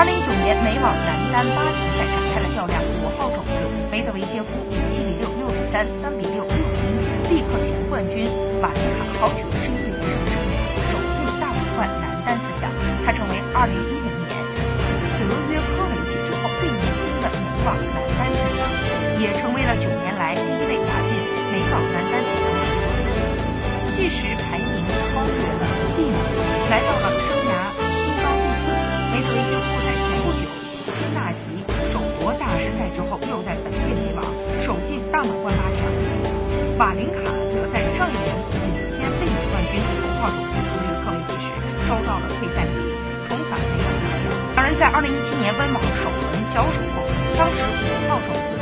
二零一九年美网男单八强赛展开了较量，五号种子梅德韦杰夫以七比六、六比三、三比六、六比一，力克前冠军瓦林卡，豪取十一名胜的胜，首进大满贯男单四强。他成为二零一零年德约科维奇之后最年轻的美网之后，又在本届美网首进大满贯八强。瓦林卡则在上一年领先卫冕冠军头号种子德约科维奇时，收到了退赛命令，重返美网八强。当然，在2017年温网首轮交手后，当时五号种子。